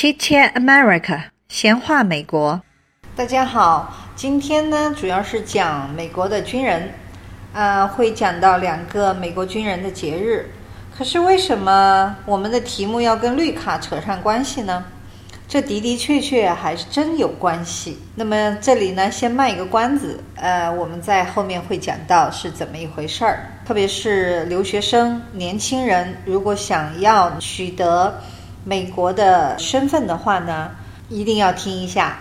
Chit Chat America，闲话美国。大家好，今天呢主要是讲美国的军人，呃，会讲到两个美国军人的节日。可是为什么我们的题目要跟绿卡扯上关系呢？这的的确确还是真有关系。那么这里呢，先卖一个关子，呃，我们在后面会讲到是怎么一回事儿。特别是留学生、年轻人，如果想要取得美国的身份的话呢，一定要听一下。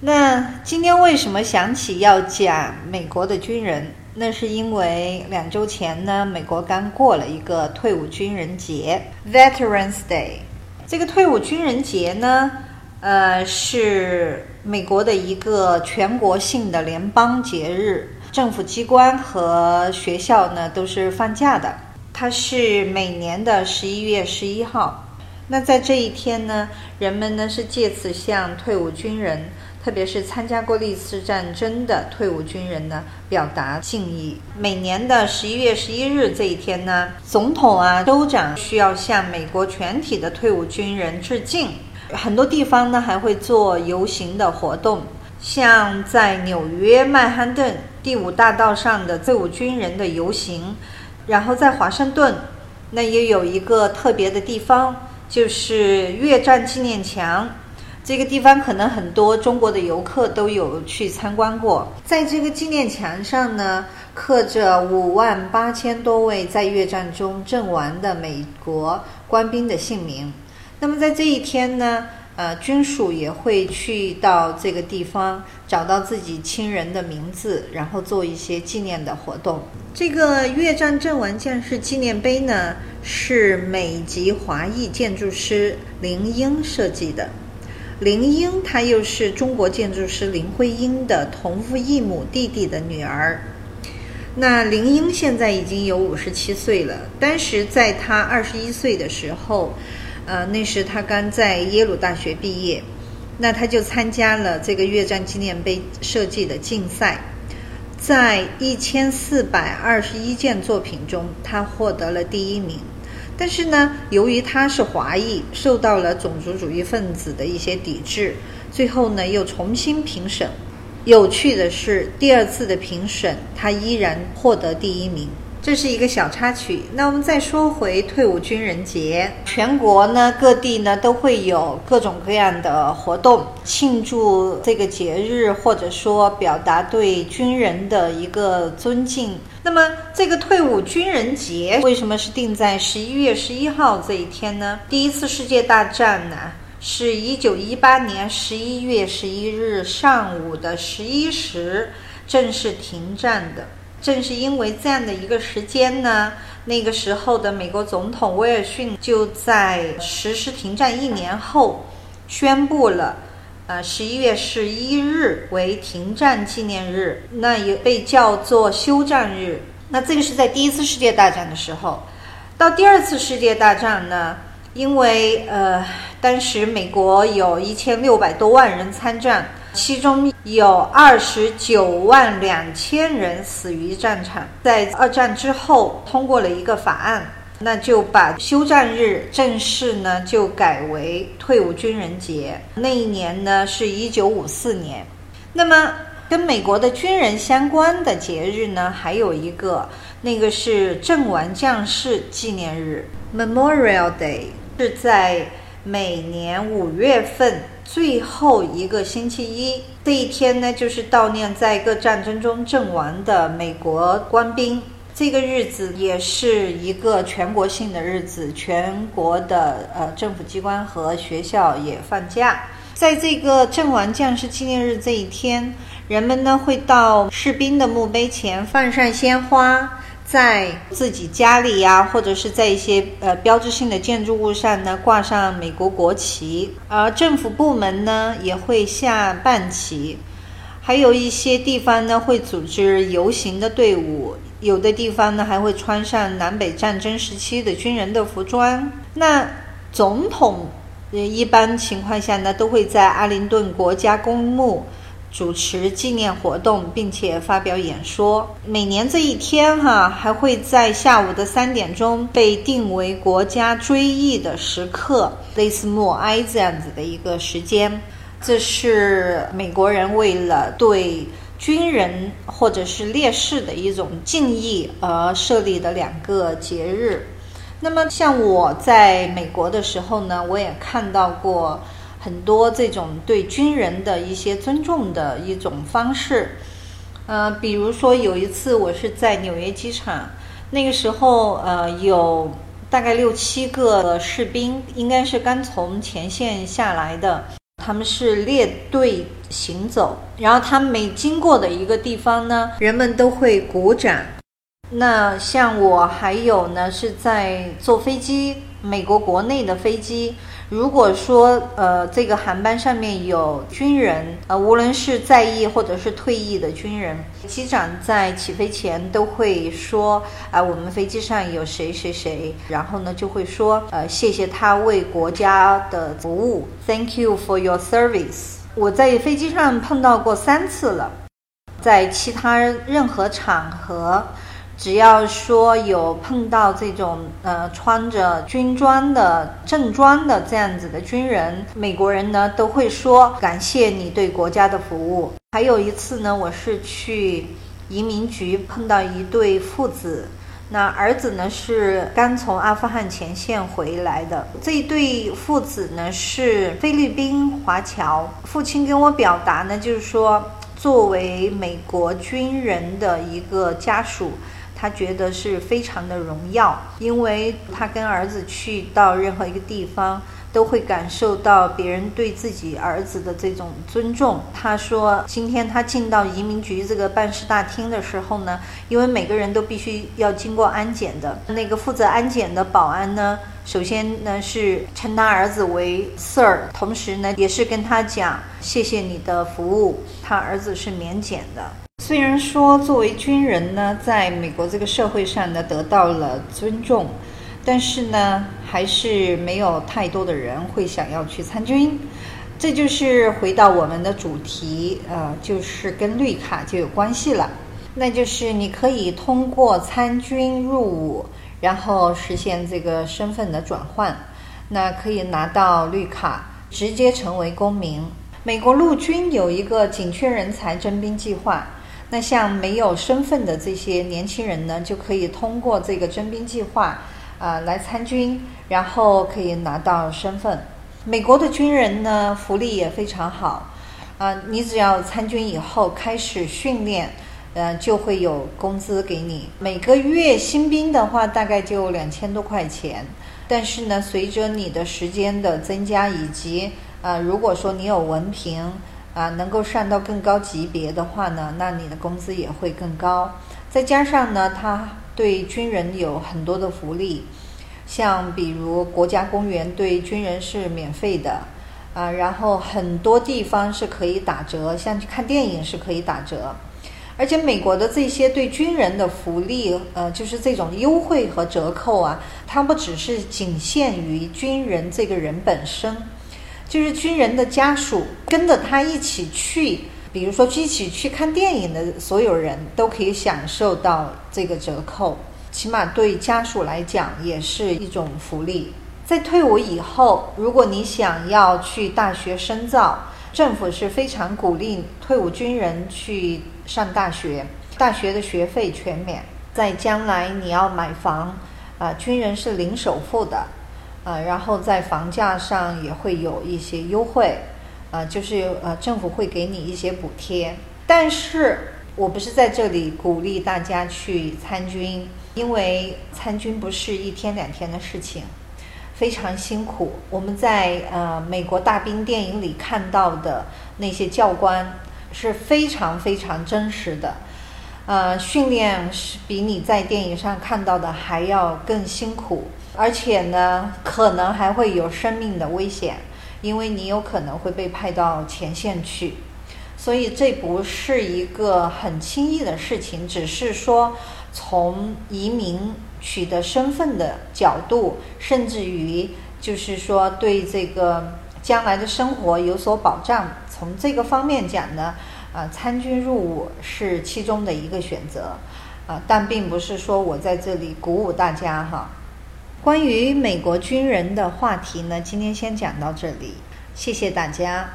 那今天为什么想起要讲美国的军人？那是因为两周前呢，美国刚过了一个退伍军人节 （Veterans Day）。这个退伍军人节呢，呃，是美国的一个全国性的联邦节日，政府机关和学校呢都是放假的。它是每年的十一月十一号。那在这一天呢，人们呢是借此向退伍军人。特别是参加过历次战争的退伍军人呢，表达敬意。每年的十一月十一日这一天呢，总统啊、州长需要向美国全体的退伍军人致敬。很多地方呢还会做游行的活动，像在纽约曼哈顿第五大道上的退伍军人的游行，然后在华盛顿，那也有一个特别的地方，就是越战纪念墙。这个地方可能很多中国的游客都有去参观过，在这个纪念墙上呢，刻着五万八千多位在越战中阵亡的美国官兵的姓名。那么在这一天呢，呃，军属也会去到这个地方，找到自己亲人的名字，然后做一些纪念的活动。这个越战阵亡将士纪念碑呢，是美籍华裔建筑师林英设计的。林英，她又是中国建筑师林徽因的同父异母弟弟的女儿。那林英现在已经有五十七岁了。当时在她二十一岁的时候，呃，那时他刚在耶鲁大学毕业，那他就参加了这个越战纪念碑设计的竞赛，在一千四百二十一件作品中，他获得了第一名。但是呢，由于他是华裔，受到了种族主义分子的一些抵制，最后呢又重新评审。有趣的是，第二次的评审，他依然获得第一名。这是一个小插曲。那我们再说回退伍军人节，全国呢各地呢都会有各种各样的活动庆祝这个节日，或者说表达对军人的一个尊敬。那么这个退伍军人节为什么是定在十一月十一号这一天呢？第一次世界大战呢是一九一八年十一月十一日上午的十一时正式停战的。正是因为这样的一个时间呢，那个时候的美国总统威尔逊就在实施停战一年后，宣布了，呃，十一月十一日为停战纪念日，那也被叫做休战日。那这个是在第一次世界大战的时候，到第二次世界大战呢，因为呃，当时美国有一千六百多万人参战。其中有二十九万两千人死于战场。在二战之后，通过了一个法案，那就把休战日正式呢就改为退伍军人节。那一年呢是一九五四年。那么跟美国的军人相关的节日呢，还有一个，那个是阵亡将士纪念日 （Memorial Day），是在每年五月份。最后一个星期一，这一天呢，就是悼念在各战争中阵亡的美国官兵。这个日子也是一个全国性的日子，全国的呃政府机关和学校也放假。在这个阵亡将士纪念日这一天，人们呢会到士兵的墓碑前放上鲜花。在自己家里呀，或者是在一些呃标志性的建筑物上呢，挂上美国国旗。而政府部门呢，也会下半旗。还有一些地方呢，会组织游行的队伍。有的地方呢，还会穿上南北战争时期的军人的服装。那总统，一般情况下呢，都会在阿灵顿国家公墓。主持纪念活动，并且发表演说。每年这一天哈，还会在下午的三点钟被定为国家追忆的时刻，类似默哀这样子的一个时间。这是美国人为了对军人或者是烈士的一种敬意而设立的两个节日。那么，像我在美国的时候呢，我也看到过很多这种对军人的一些尊重的一种方式。呃，比如说有一次我是在纽约机场，那个时候呃有大概六七个士兵，应该是刚从前线下来的，他们是列队行走，然后他们每经过的一个地方呢，人们都会鼓掌。那像我还有呢，是在坐飞机，美国国内的飞机。如果说呃这个航班上面有军人，呃无论是在役或者是退役的军人，机长在起飞前都会说啊，我们飞机上有谁谁谁，然后呢就会说呃谢谢他为国家的服务，Thank you for your service。我在飞机上碰到过三次了，在其他任何场合。只要说有碰到这种呃穿着军装的正装的这样子的军人，美国人呢都会说感谢你对国家的服务。还有一次呢，我是去移民局碰到一对父子，那儿子呢是刚从阿富汗前线回来的，这一对父子呢是菲律宾华侨，父亲跟我表达呢就是说，作为美国军人的一个家属。他觉得是非常的荣耀，因为他跟儿子去到任何一个地方，都会感受到别人对自己儿子的这种尊重。他说，今天他进到移民局这个办事大厅的时候呢，因为每个人都必须要经过安检的，那个负责安检的保安呢，首先呢是称他儿子为 Sir，同时呢也是跟他讲谢谢你的服务，他儿子是免检的。虽然说作为军人呢，在美国这个社会上呢得到了尊重，但是呢，还是没有太多的人会想要去参军。这就是回到我们的主题，呃，就是跟绿卡就有关系了。那就是你可以通过参军入伍，然后实现这个身份的转换，那可以拿到绿卡，直接成为公民。美国陆军有一个紧缺人才征兵计划。那像没有身份的这些年轻人呢，就可以通过这个征兵计划，啊，来参军，然后可以拿到身份。美国的军人呢，福利也非常好，啊，你只要参军以后开始训练，呃，就会有工资给你。每个月新兵的话，大概就两千多块钱。但是呢，随着你的时间的增加，以及啊，如果说你有文凭。啊，能够上到更高级别的话呢，那你的工资也会更高。再加上呢，他对军人有很多的福利，像比如国家公园对军人是免费的，啊，然后很多地方是可以打折，像看电影是可以打折。而且美国的这些对军人的福利，呃，就是这种优惠和折扣啊，它不只是仅限于军人这个人本身。就是军人的家属跟着他一起去，比如说一起去看电影的所有人都可以享受到这个折扣，起码对家属来讲也是一种福利。在退伍以后，如果你想要去大学深造，政府是非常鼓励退伍军人去上大学，大学的学费全免。在将来你要买房，啊，军人是零首付的。啊，然后在房价上也会有一些优惠，啊，就是呃，政府会给你一些补贴。但是我不是在这里鼓励大家去参军，因为参军不是一天两天的事情，非常辛苦。我们在呃美国大兵电影里看到的那些教官是非常非常真实的，呃，训练是比你在电影上看到的还要更辛苦。而且呢，可能还会有生命的危险，因为你有可能会被派到前线去，所以这不是一个很轻易的事情。只是说，从移民取得身份的角度，甚至于就是说对这个将来的生活有所保障，从这个方面讲呢，啊，参军入伍是其中的一个选择，啊，但并不是说我在这里鼓舞大家哈。关于美国军人的话题呢，今天先讲到这里，谢谢大家。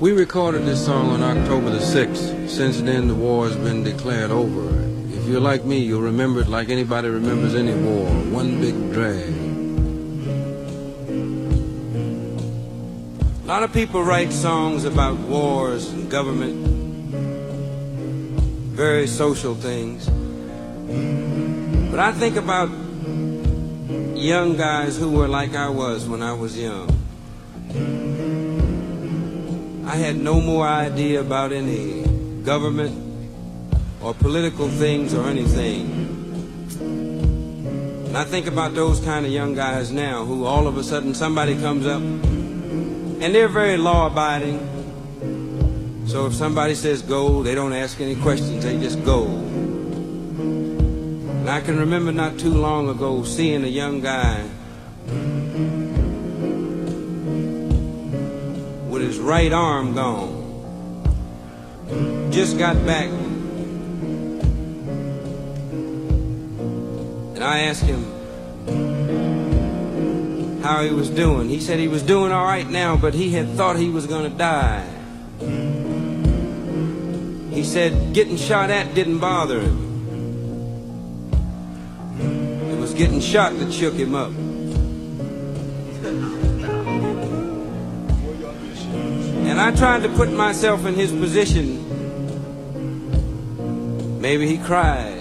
We recorded this song on October the 6th. Since then, the war has been declared over. If you're like me, you'll remember it like anybody remembers any war. One big drag. A lot of people write songs about wars and government, very social things. But I think about young guys who were like I was when I was young. I had no more idea about any government or political things or anything. And I think about those kind of young guys now who all of a sudden somebody comes up and they're very law abiding. So if somebody says go, they don't ask any questions, they just go. And I can remember not too long ago seeing a young guy with his right arm gone. Just got back. And I asked him how he was doing. He said he was doing all right now, but he had thought he was going to die. He said getting shot at didn't bother him. It was getting shot that shook him up. And I tried to put myself in his position. Maybe he cried.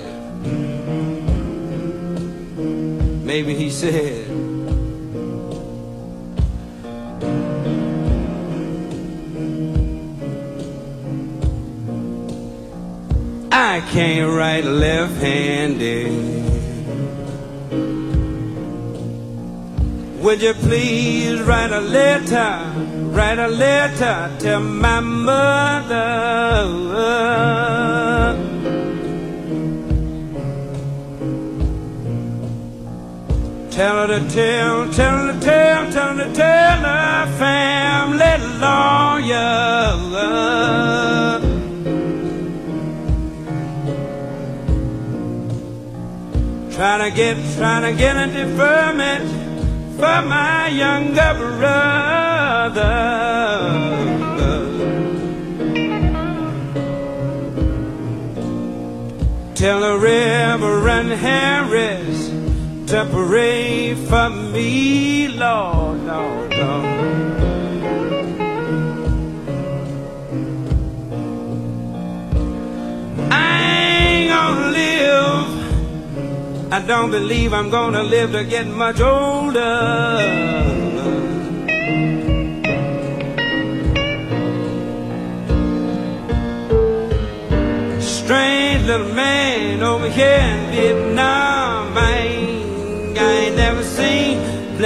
Maybe he said, I can't write left-handed. Would you please write a letter, write a letter to my mother? Tell her to tell, tell her to tell, tell her to tell family lawyer. Trying to get, trying to get a deferment for my younger brother. Tell the Reverend Harris to from me, Lord, Lord, Lord. I ain't gonna live. I don't believe I'm gonna live to get much older. Strange little man over here in Vietnam.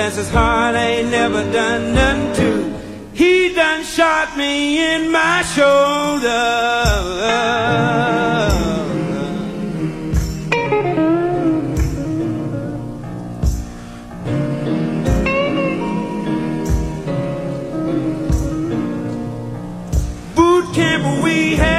Bless his heart, I ain't never done nothing to. He done shot me in my shoulder. boot camp we had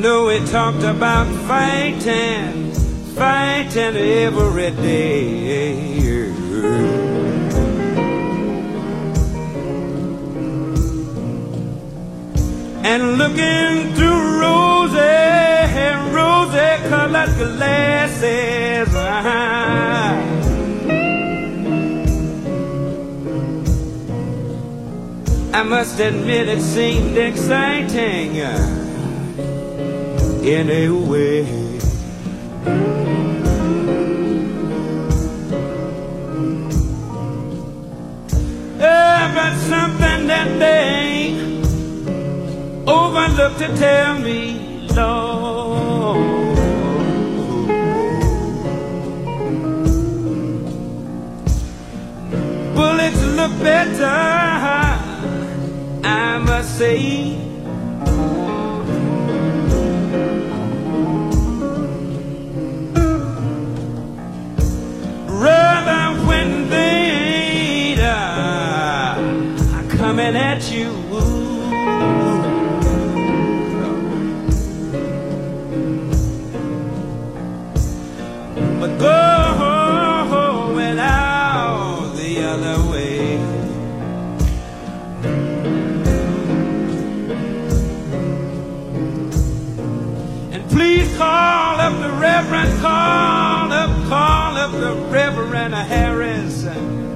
know we talked about fighting, fighting every day. And looking through rosy, rosy colored glasses. I must admit it seemed exciting anyway. Yeah, but something that they overlooked to tell me, Lord. Bullets look better, I must say. Reverend, call the call of the Reverend Harris. And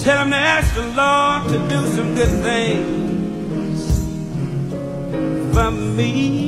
tell him to ask the Lord to do some good things for me.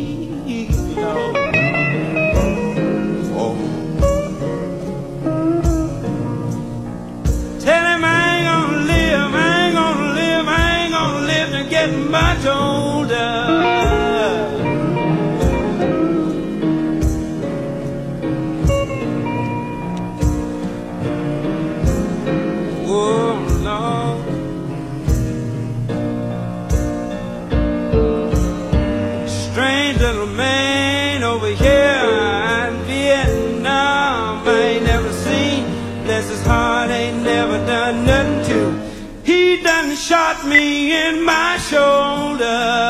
shot me in my shoulder.